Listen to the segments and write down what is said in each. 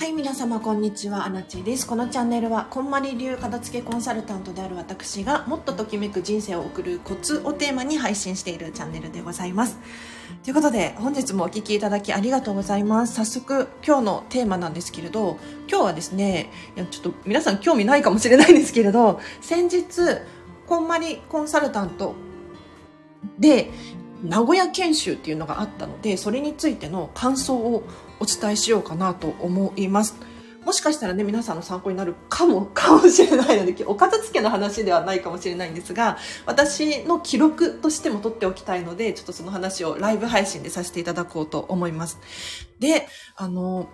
はい、皆様こんにちは、アナチです。このチャンネルは、こんまり流片付けコンサルタントである私が、もっとときめく人生を送るコツをテーマに配信しているチャンネルでございます。ということで、本日もお聴きいただきありがとうございます。早速、今日のテーマなんですけれど、今日はですね、ちょっと皆さん興味ないかもしれないんですけれど、先日、こんまりコンサルタントで、名古屋研修っていうのがあったので、それについての感想をお伝えしようかなと思います。もしかしたらね、皆さんの参考になるかも、かもしれないので、お片付けの話ではないかもしれないんですが、私の記録としても取っておきたいので、ちょっとその話をライブ配信でさせていただこうと思います。で、あの、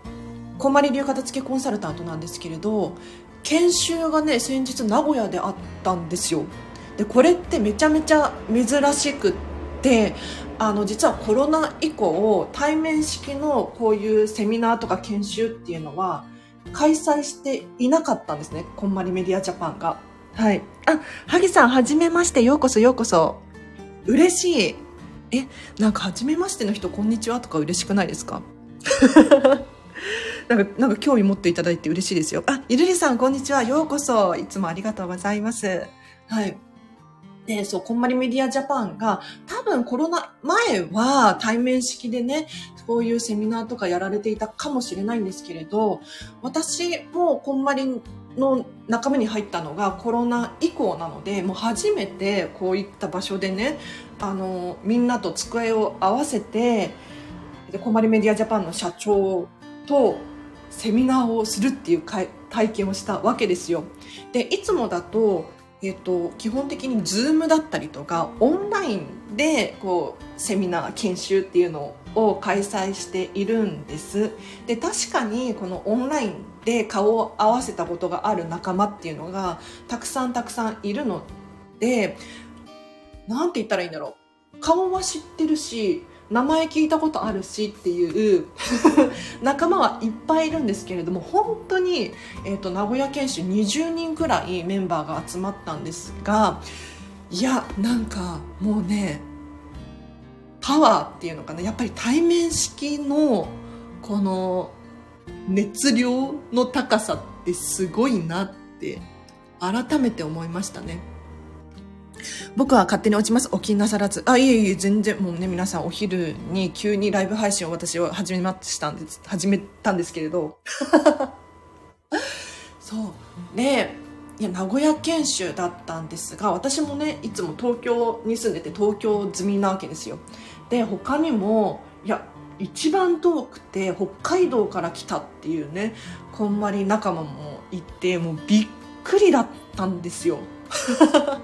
こんまり流片付けコンサルタントなんですけれど、研修がね、先日名古屋であったんですよ。で、これってめちゃめちゃ珍しくって、あの実はコロナ以降対面式のこういうセミナーとか研修っていうのは開催していなかったんですねこんまりメディアジャパンがはいあ萩さんはじめましてようこそようこそ嬉しいえなんかはじめましての人こんにちはとか嬉しくないですか？なんか、なんか興味持っていただいて嬉しいですよ。あ、ゆるりさん、こんにちは。ようこそ。いつもありがとうございます。はい。で、そう、こんまりメディアジャパンが、多分コロナ前は対面式でね、こういうセミナーとかやられていたかもしれないんですけれど、私もこんまりの仲間に入ったのがコロナ以降なので、もう初めてこういった場所でね、あの、みんなと机を合わせて、で、こんまりメディアジャパンの社長とセミナーをするっていう体験をしたわけですよ。で、いつもだと、えっと、基本的に Zoom だったりとかオンラインでこうセミナー研修っていうのを開催しているんです。で確かにこのオンラインで顔を合わせたことがある仲間っていうのがたくさんたくさんいるので何て言ったらいいんだろう。顔は知ってるし名前聞いたことあるしっていう仲間はいっぱいいるんですけれども本当に、えーと、名古屋研修20人くらいメンバーが集まったんですがいやなんかもうねパワーっていうのかなやっぱり対面式のこの熱量の高さってすごいなって改めて思いましたね。僕は勝手に落ちます。お気になさらず。あ、いえいえ、全然、もうね、皆さんお昼に急にライブ配信を私は始めましたんです、始めたんですけれど。そう。で、いや、名古屋研修だったんですが、私もね、いつも東京に住んでて東京済みなわけですよ。で、他にも、いや、一番遠くて北海道から来たっていうね、こんまり仲間もいて、もうびっくりだったんですよ。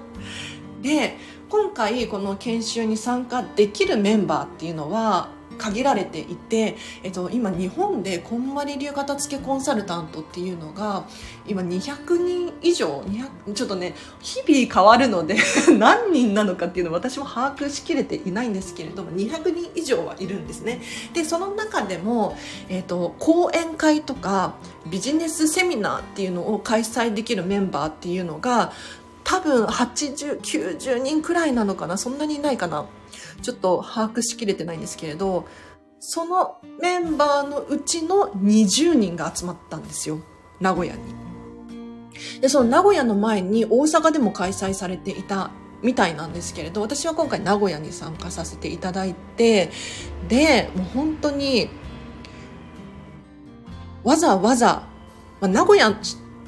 で今回この研修に参加できるメンバーっていうのは限られていて、えっと、今日本でこんまり流片付けコンサルタントっていうのが今200人以上200ちょっとね日々変わるので 何人なのかっていうのは私も把握しきれていないんですけれども200人以上はいるんですね。でその中でも、えっと、講演会とかビジネスセミナーっていうのを開催できるメンバーっていうのが多分80、90人くらいなのかな？そんなにいないかな？ちょっと把握しきれてないんですけれど、そのメンバーのうちの20人が集まったんですよ。名古屋に。で、その名古屋の前に大阪でも開催されていたみたいなんですけれど、私は今回名古屋に参加させていただいて、で、もう本当に、わざわざ、まあ、名古屋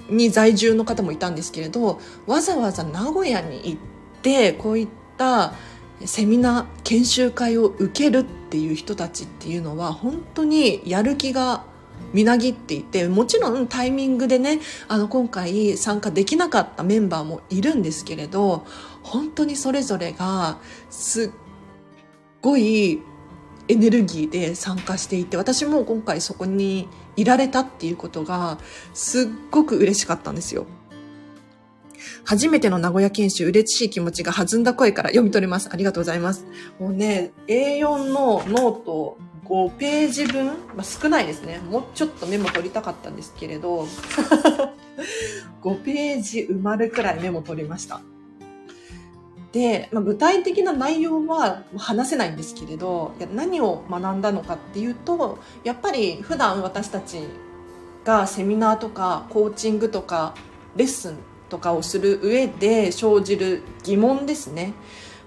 に在住の方もいたんですけれどわざわざ名古屋に行ってこういったセミナー研修会を受けるっていう人たちっていうのは本当にやる気がみなぎっていてもちろんタイミングでねあの今回参加できなかったメンバーもいるんですけれど本当にそれぞれがすっごいエネルギーで参加していて私も今回そこにいられたっていうことがすっごく嬉しかったんですよ。初めての名古屋研修、嬉しい気持ちが弾んだ声から読み取れます。ありがとうございます。もうね、A4 のノート5ページ分、まあ、少ないですね。もうちょっとメモ取りたかったんですけれど、5ページ埋まるくらいメモ取りました。で、まあ、具体的な内容は話せないんですけれど何を学んだのかっていうとやっぱり普段私たちがセミナーとかコーチングとかレッスンとかをする上で生じる疑問ですね。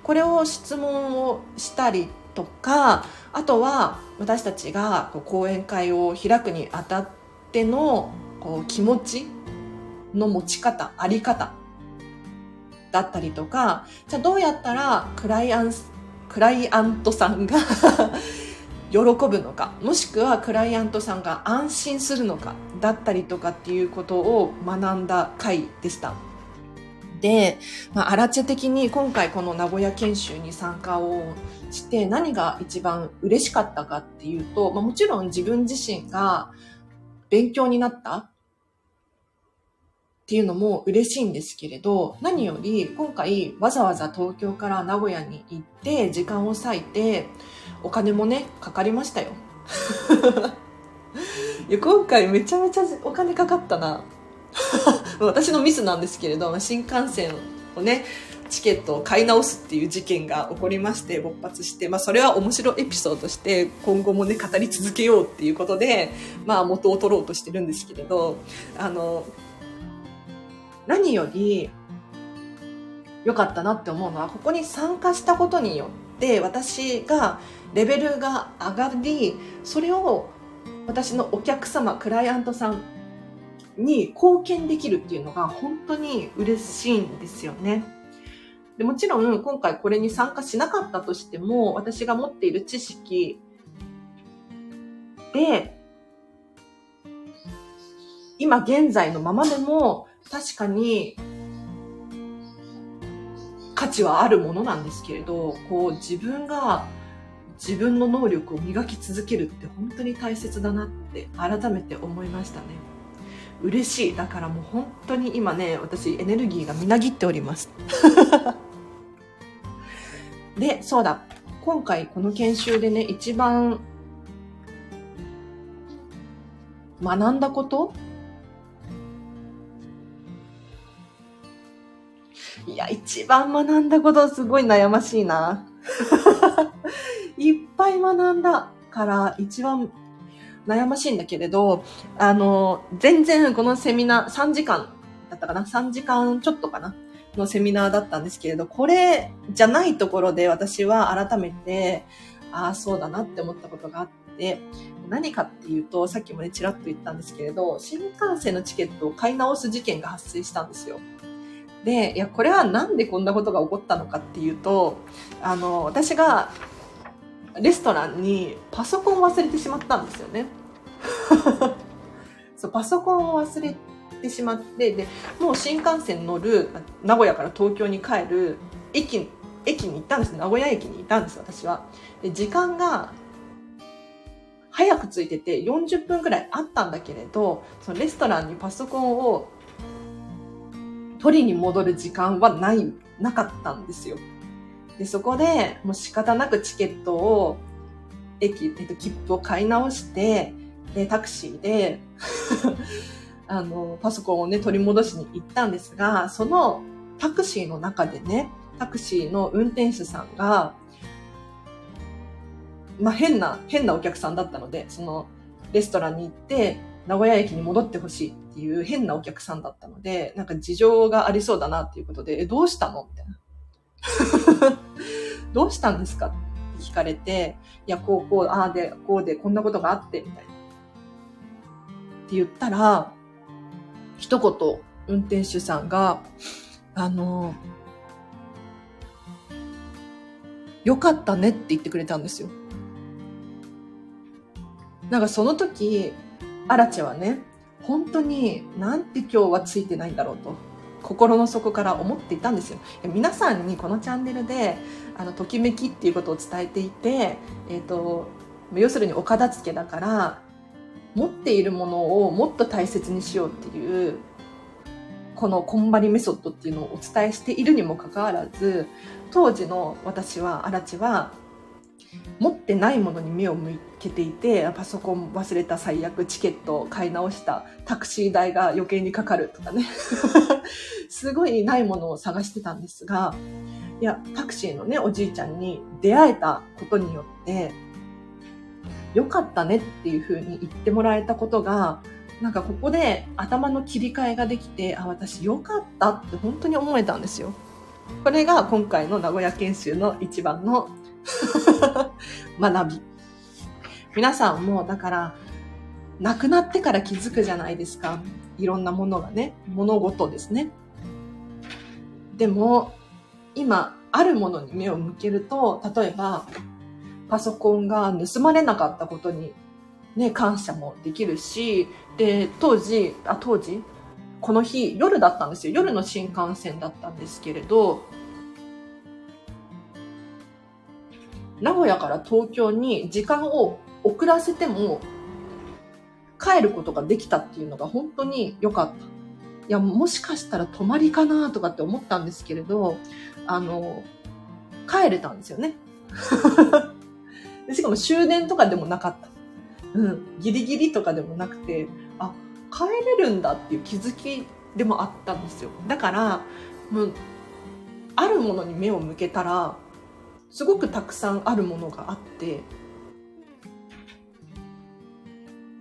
これを質問をしたりとかあとは私たちが講演会を開くにあたってのこう気持ちの持ち方あり方だったりとかじゃあどうやったらクライアンクライアントさんが 喜ぶのかもしくはクライアントさんが安心するのかだったりとかっていうことを学んだ回でした。で、まあ、アラチェ的に今回この名古屋研修に参加をして何が一番嬉しかったかっていうと、まあ、もちろん自分自身が勉強になったっていうのも嬉しいんですけれど、何より今回わざわざ東京から名古屋に行って時間を割いてお金もね、かかりましたよ。いや今回めちゃめちゃお金かかったな。私のミスなんですけれど、新幹線をね、チケットを買い直すっていう事件が起こりまして勃発して、まあそれは面白エピソードとして今後もね語り続けようっていうことで、まあ元を取ろうとしてるんですけれど、あの、何より良かったなって思うのは、ここに参加したことによって私がレベルが上がり、それを私のお客様、クライアントさんに貢献できるっていうのが本当に嬉しいんですよね。でもちろん今回これに参加しなかったとしても私が持っている知識で今現在のままでも確かに価値はあるものなんですけれどこう自分が自分の能力を磨き続けるって本当に大切だなって改めて思いましたね。嬉しい。だからもう本当に今ね私エネルギーがみなぎっております。でそうだ。今回この研修でね一番学んだこといや一番学んだことすごい悩ましいな いっぱい学んだから一番悩ましいんだけれど、あの、全然このセミナー、3時間だったかな ?3 時間ちょっとかな？のセミナーだったんですけれど、これじゃないところで私は改めて、ああ、そうだなって思ったことがあって、何かっていうと、さっきもね、ちらっと言ったんですけれど、新幹線のチケットを買い直す事件が発生したんですよ。で、いや、これはなんでこんなことが起こったのかっていうと、あの、私がレストランにパソコンを忘れてしまったんですよね。そうパソコンを忘れてしまってでもう新幹線乗る名古屋から東京に帰る駅駅に行ったんです名古屋駅にいたんです私はで時間が早く着いてて40分くらいあったんだけれどそのレストランにパソコンを取りに戻る時間はないなかったんですよ。でそこでもう仕方なくチケットを駅、えっと、切符を買い直してで、タクシーで あの、パソコンをね、取り戻しに行ったんですが、そのタクシーの中でね、タクシーの運転手さんが、まあ、変な、変なお客さんだったので、そのレストランに行って、名古屋駅に戻ってほしいっていう変なお客さんだったので、なんか事情がありそうだなっていうことで、え、どうしたの？みたいな。どうしたんですか？って聞かれて、いや、こう、こう、ああで、こうで、こんなことがあって、みたいな。って言ったら、一言、運転手さんが、あの、よかったねって言ってくれたんですよ。なんかその時、アラチェはね、本当になんて今日はついてないんだろうと、心の底から思っていたんですよ。皆さんにこのチャンネルで、あの、ときめきっていうことを伝えていて、え、ー、と、要するにお片付けだから、持っているものをもっと大切にしようっていう、このこんまりメソッドっていうのをお伝えしているにもかかわらず、当時の私は、荒地は、持ってないものに目を向けていて、パソコン忘れた最悪、チケットを買い直した、タクシー代が余計にかかるとかね。すごいないものを探してたんですが、いや、タクシーのね、おじいちゃんに出会えたことによって、良かったねっていうふうに言ってもらえたことが、なんかここで頭の切り替えができて、あ、私よかったって本当に思えたんですよ。これが今回の名古屋研修の一番の 学び。皆さんも、だから、亡くなってから気づくじゃないですか。いろんなものがね、物事ですね。でも、今、あるものに目を向けると、例えば、パソコンが盗まれなかったことに、ね、感謝もできるし、で、当時、あ、当時？この日、夜だったんですよ。夜の新幹線だったんですけれど、名古屋から東京に時間を遅らせても帰ることができたっていうのが本当に良かった。いや、もしかしたら泊まりかなとかって思ったんですけれど、あの、帰れたんですよね。しかも終電とかでもなかった。うん、ギリギリとかでもなくて、あ、帰れるんだっていう気づきでもあったんですよ。だから、もう、あるものに目を向けたら、すごくたくさんあるものがあって、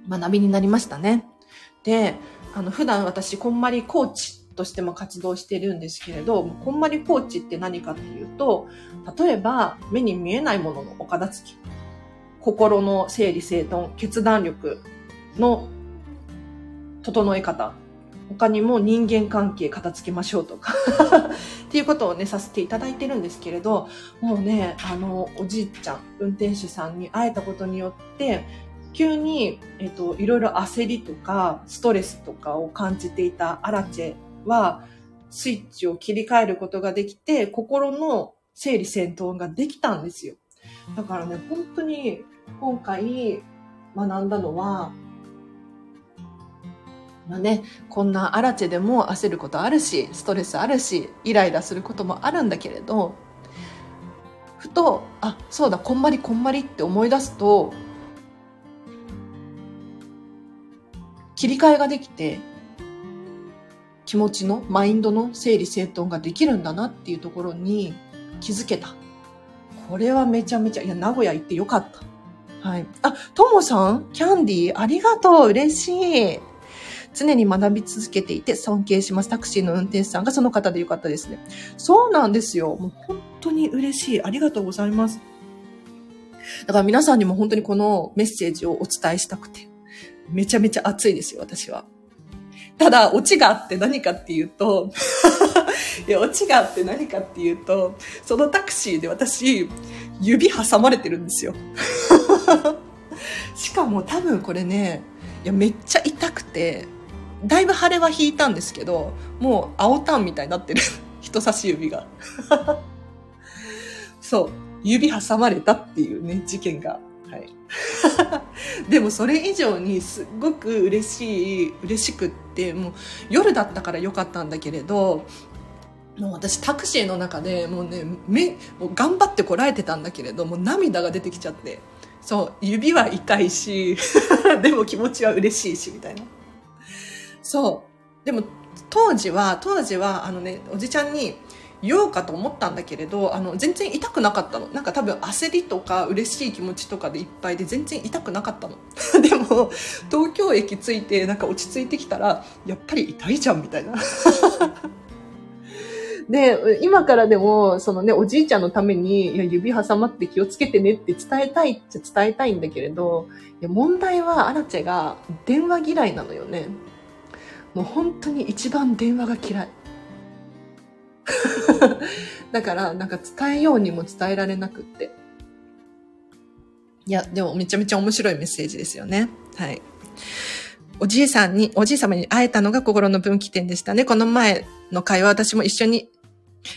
学びになりましたね。で、あの、普段私、こんまりコーチとしても活動してるんですけれど、こんまりコーチって何かっていうと、例えば、目に見えないもののお片付き、心の整理整頓、決断力の整え方、他にも人間関係片付けましょうとか っていうことをね、させていただいてるんですけれど、もうね、あの、おじいちゃん、運転手さんに会えたことによって、急に、えっ、と、いろいろ焦りとか、ストレスとかを感じていたアラチェは、スイッチを切り替えることができて、心の整理整頓ができたんですよ。だからね、本当に今回学んだのは、まあね、こんなアラチェでも焦ることあるし、ストレスあるし、イライラすることもあるんだけれど、ふと、あ、そうだ、こんまりこんまりって思い出すと、切り替えができて、気持ちの、マインドの整理整頓ができるんだなっていうところに気づけた。これはめちゃめちゃ、いや、名古屋行ってよかった。はい。あ、ともさんキャンディーありがとう嬉しい。常に学び続けていて尊敬します。タクシーの運転手さんがその方でよかったですね。そうなんですよ。もう本当に嬉しい。ありがとうございます。だから皆さんにも本当にこのメッセージをお伝えしたくて、めちゃめちゃ熱いですよ、私は。ただ、オチがあって何かっていうと いや、オチがあって何かっていうと、そのタクシーで私、指挟まれてるんですよ。しかも多分これね、いや、めっちゃ痛くて、だいぶ腫れは引いたんですけど、もう青タンみたいになってる。人差し指が。そう。指挟まれたっていうね、事件が。はい。でもそれ以上にすっごく嬉しい、嬉しくって、もう夜だったからよかったんだけれど、もう私タクシーの中でもうね、目、もう頑張ってこらえてたんだけれど、もう涙が出てきちゃって。そう、指は痛いし、でも気持ちは嬉しいし、みたいな。そう。でも、当時は、当時は、あのね、おじちゃんに言おうかと思ったんだけれど、あの、全然痛くなかったの。なんか多分焦りとか嬉しい気持ちとかでいっぱいで全然痛くなかったの。でも、東京駅着いてなんか落ち着いてきたら、やっぱり痛いじゃん、みたいな。で、今からでも、そのね、おじいちゃんのために、いや、指挟まって気をつけてねって伝えたいっちゃ伝えたいんだけれど、いや、問題はアラチェが電話嫌いなのよね。もう本当に一番電話が嫌い。だから、なんか伝えようにも伝えられなくって。いや、でもめちゃめちゃ面白いメッセージですよね。はい。おじいさんに、おじい様に会えたのが心の分岐点でしたね。この前の会話私も一緒に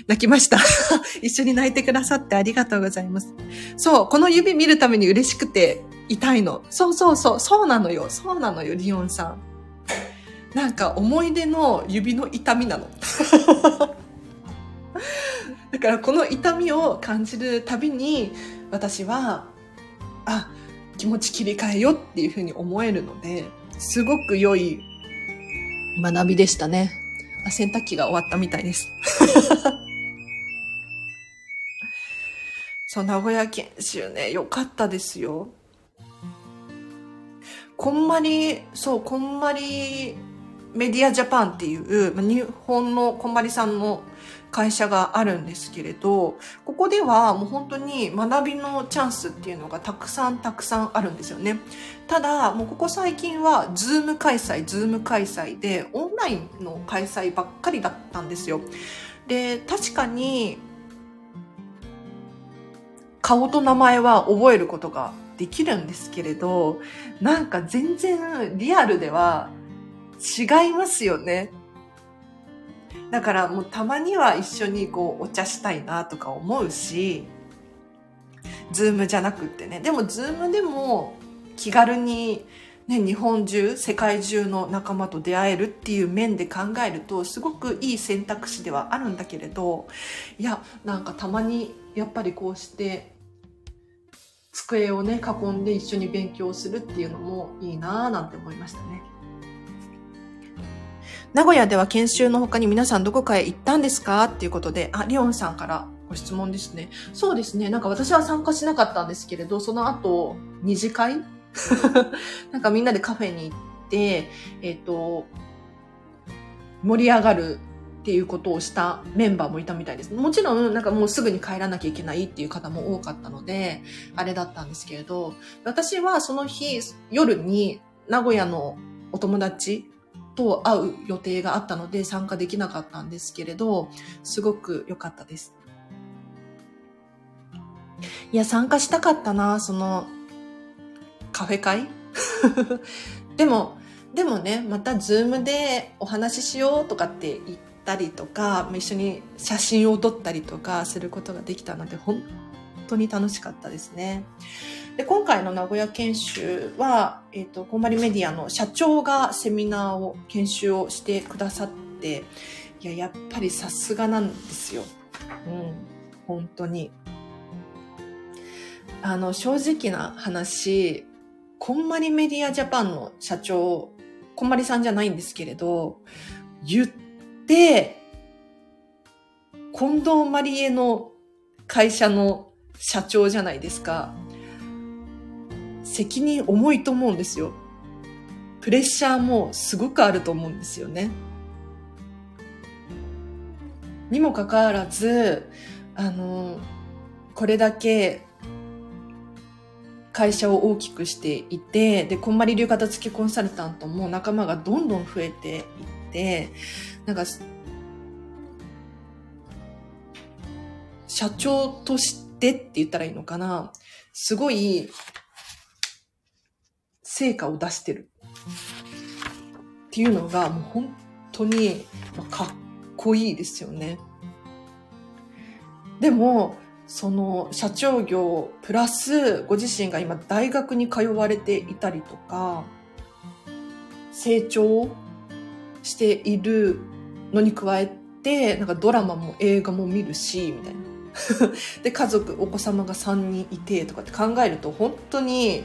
泣きました。一緒に泣いてくださってありがとうございます。そう、この指見るために嬉しくて痛いの。そうそうそう、そうなのよ。そうなのよ、リオンさん。なんか思い出の指の痛みなの。だからこの痛みを感じるたびに私は、あ、気持ち切り替えよっていうふうに思えるので、すごく良い学びでしたね。あ、洗濯機が終わったみたいです。そう、名古屋研修ね、良かったですよ。こんまり、そう、こんまりメディアジャパンっていう、日本のこんまりさんの会社があるんですけれど、ここではもう本当に学びのチャンスっていうのがたくさんたくさんあるんですよね。ただ、もうここ最近はズーム開催、ズーム開催でオンラインの開催ばっかりだったんですよ。で、確かに顔と名前は覚えることができるんですけれど、なんか全然リアルでは違いますよね。だからもうたまには一緒にこうお茶したいなとか思うし、ズームじゃなくってね。でもズームでも気軽にね、日本中、世界中の仲間と出会えるっていう面で考えると、すごくいい選択肢ではあるんだけれど、いや、なんかたまにやっぱりこうして机をね、囲んで一緒に勉強するっていうのもいいなぁなんて思いましたね。名古屋では研修の他に皆さんどこかへ行ったんですか？っていうことで、あ、リオンさんからご質問ですね。そうですね。なんか私は参加しなかったんですけれど、その後、二次会？なんかみんなでカフェに行って、えっ、ー、と、盛り上がるっていうことをしたメンバーもいたみたいです。もちろん、なんかもうすぐに帰らなきゃいけないっていう方も多かったので、あれだったんですけれど、私はその日、夜に名古屋のお友達と会う予定があったので参加できなかったんですけれど、すごく良かったです。いや、参加したかったな、その、カフェ会？でも、でもね、またズームでお話ししようとかって言ったりとか、一緒に写真を撮ったりとかすることができたので、本当に楽しかったですね。で、今回の名古屋研修は、えっ、ー、と、こんまりメディアの社長がセミナーを、研修をしてくださって、いや、やっぱりさすがなんですよ。うん、本当に。あの、正直な話、こんまりメディアジャパンの社長、こんまりさんじゃないんですけれど、言って、近藤まりえの会社の社長じゃないですか。責任重いと思うんですよ。プレッシャーもすごくあると思うんですよね。にもかかわらず、あの、これだけ会社を大きくしていて、で、こんまり流片付けコンサルタントも仲間がどんどん増えていって、なんか、社長としてでって言ったらいいのかな。すごい成果を出してるっていうのがもう本当にかっこいいですよね。でも、その社長業プラスご自身が今大学に通われていたりとか、成長しているのに加えて、なんかドラマも映画も見るし、みたいな。で、家族、お子様が3人いてとかって考えると本当に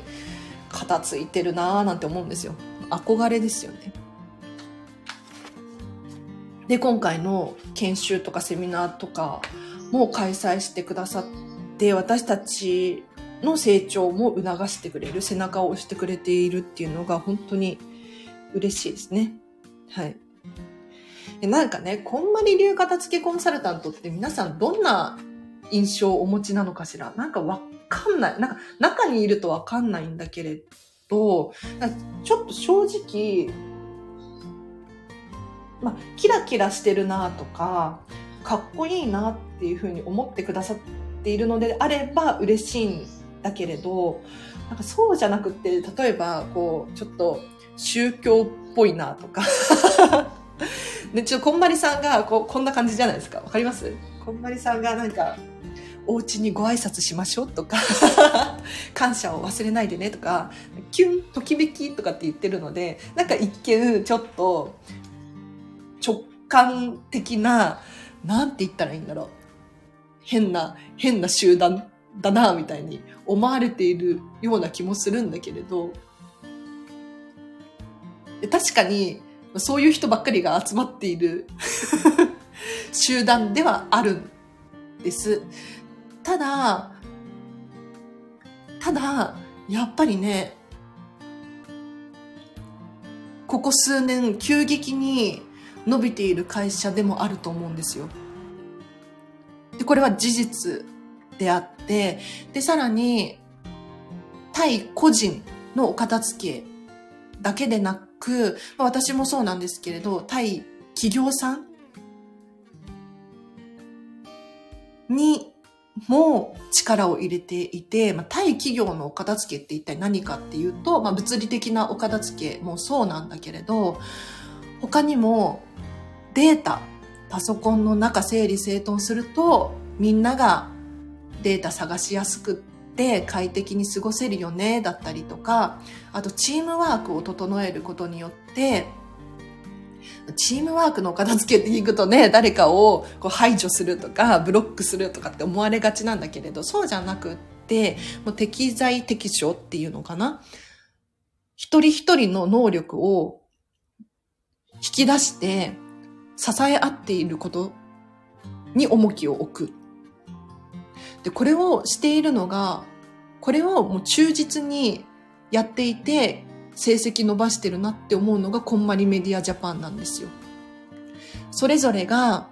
片付いてるなーなんて思うんですよ。憧れですよね。で、今回の研修とかセミナーとかも開催してくださって、私たちの成長も促してくれる、背中を押してくれているっていうのが本当に嬉しいですね。はい。でなんかね、こんまり流片付けコンサルタントって皆さんどんな印象をお持ちなのかしら？なんかわかんない。なんか、中にいるとわかんないんだけれど、ちょっと正直、まあ、キラキラしてるなとか、かっこいいなっていうふうに思ってくださっているのであれば嬉しいんだけれど、なんかそうじゃなくて、例えば、こう、ちょっと宗教っぽいなとか で、ちょこんまりさんがこうこんな感じじゃないですか？わかります？こんまりさんがなんか、お家にご挨拶しましょうとか 感謝を忘れないでねとか、キュン、ときめきとかって言ってるので、なんか一見ちょっと直感的な、なんて言ったらいいんだろう。変な、変な集団だな、みたいに思われているような気もするんだけれど、確かにそういう人ばっかりが集まっている 集団ではあるんです。ただ、ただ、やっぱりね、ここ数年急激に伸びている会社でもあると思うんですよ。で、これは事実であって、で、さらに、対個人のお片付けだけでなく、まあ、私もそうなんですけれど、対企業さんにも力を入れていて、まあ、対企業のお片付けって一体何かっていうと、まあ、物理的なお片付けもそうなんだけれど、他にもデータ、パソコンの中整理整頓すると、みんながデータ探しやすくって快適に過ごせるよね、だったりとか、あとチームワークを整えることによって、チームワークの片付けって聞くとね、誰かをこう排除するとか、ブロックするとかって思われがちなんだけれど、そうじゃなくって、もう適材適所っていうのかな。一人一人の能力を引き出して、支え合っていることに重きを置く。で、これをしているのが、これをもう忠実にやっていて、成績伸ばしてるなって思うのがこんまりメディアジャパンなんですよ。それぞれが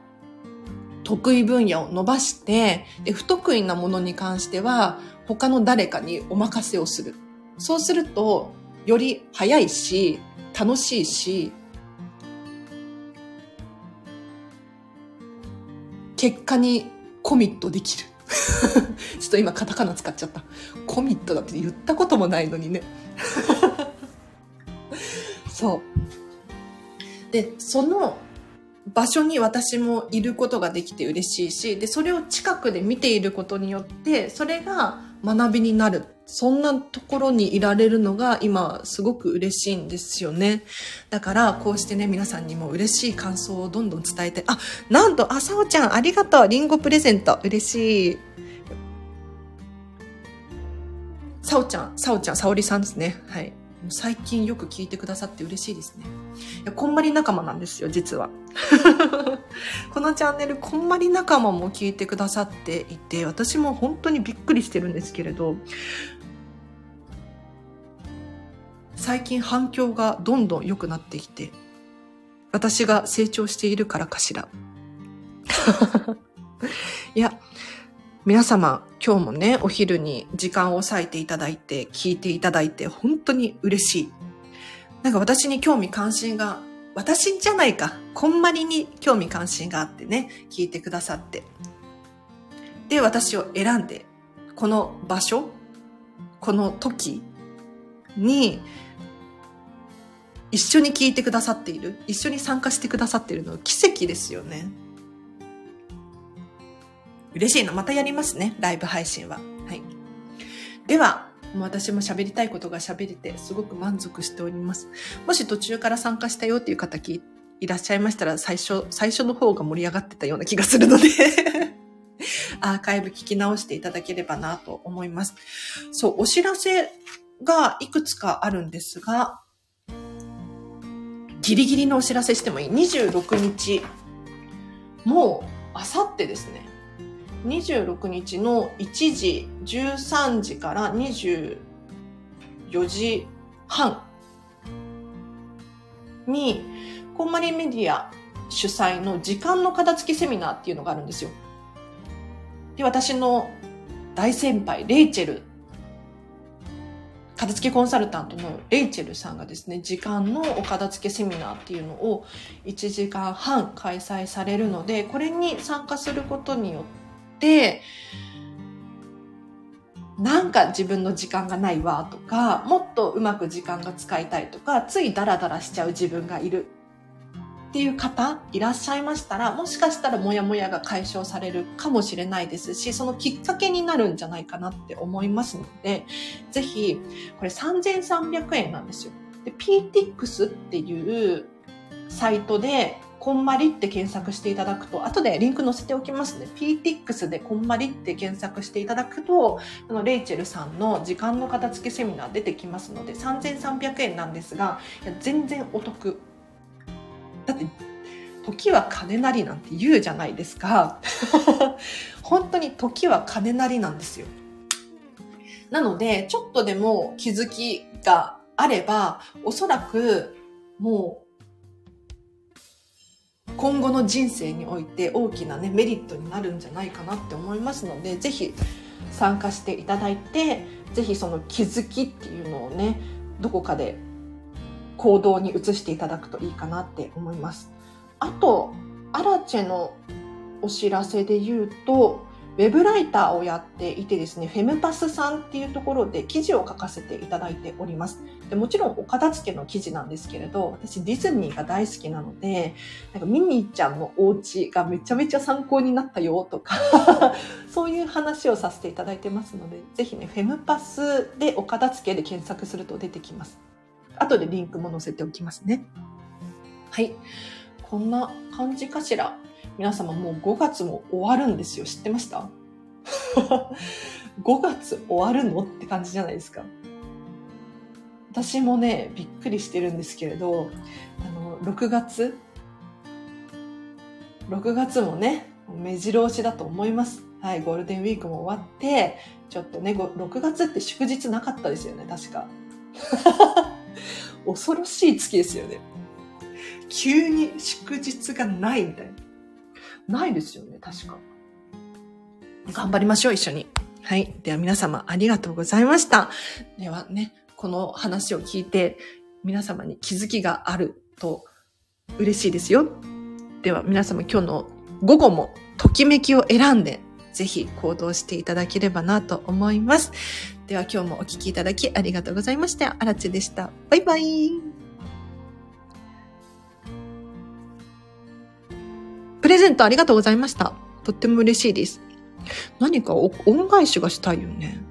得意分野を伸ばして、で不得意なものに関しては他の誰かにお任せをする。そうすると、より早いし、楽しいし、結果にコミットできる。ちょっと今カタカナ使っちゃった。コミットだって言ったこともないのにね。そう。で、その場所に私もいることができて嬉しいし、で、それを近くで見ていることによって、それが学びになる。そんなところにいられるのが今すごく嬉しいんですよね。だからこうしてね、皆さんにも嬉しい感想をどんどん伝えて、あ、なんと、あ、さおちゃんありがとう。リンゴプレゼント。嬉しい。さおちゃん、さおちゃん、さおりさんですね。はい。最近よく聞いてくださって嬉しいですね。いや、こんまり仲間なんですよ、実は。このチャンネル、こんまり仲間も聞いてくださっていて、私も本当にびっくりしてるんですけれど、最近反響がどんどん良くなってきて、私が成長しているからかしら。いや、皆様、今日もね、お昼に時間を割いていただいて、聞いていただいて、本当に嬉しい。なんか私に興味関心が、私じゃないか、こんまりに興味関心があってね、聞いてくださって。で、私を選んで、この場所、この時に、一緒に聞いてくださっている、一緒に参加してくださっているのは奇跡ですよね。嬉しいの。またやりますね。ライブ配信は。はい。では、もう私も喋りたいことが喋れて、すごく満足しております。もし途中から参加したよっていう方いらっしゃいましたら、最初、最初の方が盛り上がってたような気がするので アーカイブ聞き直していただければなと思います。そう、お知らせがいくつかあるんですが、ギリギリのお知らせしてもいい ?26 日。もう、あさってですね。26日の1時、13時から24時半に、こんまりメディア主催の時間の片付けセミナーっていうのがあるんですよ。で、私の大先輩、レイチェル、片付けコンサルタントのレイチェルさんがですね、時間のお片付けセミナーっていうのを1時間半開催されるので、これに参加することによって、なんか自分の時間がないわとか、もっとうまく時間が使いたいとか、ついダラダラしちゃう自分がいるっていう方いらっしゃいましたら、もしかしたらモヤモヤが解消されるかもしれないですし、そのきっかけになるんじゃないかなって思いますので、ぜひ、これ3300円なんですよ。で、PTX っていうサイトでこんまりって検索していただくと、後でリンク載せておきますね。PTX でこんまりって検索していただくと、あのレイチェルさんの時間の片付けセミナー出てきますので、3300円なんですが、いや全然お得。だって、時は金なりなんて言うじゃないですか。本当に時は金なりなんですよ。なので、ちょっとでも気づきがあれば、おそらくもう、今後の人生において大きなね、メリットになるんじゃないかなって思いますので、是非参加していただいて、是非その気づきっていうのをね、どこかで行動に移していただくといいかなって思います。あと、アラチェのお知らせで言うと、ウェブライターをやっていてですね、フェムパスさんっていうところで記事を書かせていただいております。でもちろんお片付けの記事なんですけれど、私ディズニーが大好きなので、なんかミニーちゃんのお家がめちゃめちゃ参考になったよとか そういう話をさせていただいてますので、ぜひね、フェムパスでお片付けで検索すると出てきます。後でリンクも載せておきますね。はい。こんな感じかしら。皆様もう5月も終わるんですよ。知ってました ?5 月終わるのって感じじゃないですか。私もね、びっくりしてるんですけれど、あの、6月 ?6 月もね、目白押しだと思います。はい、ゴールデンウィークも終わって、ちょっとね、6月って祝日なかったですよね、確か。恐ろしい月ですよね。急に祝日がないみたいな。ないですよね、確か。頑張りましょう、一緒に。はい。では皆様ありがとうございました。ではね、この話を聞いて皆様に気づきがあると嬉しいですよ。では皆様今日の午後もときめきを選んでぜひ行動していただければなと思います。では今日もお聴きいただきありがとうございました。あらちでした。バイバイ。プレゼントありがとうございました。とっても嬉しいです。何か恩返しがしたいよね。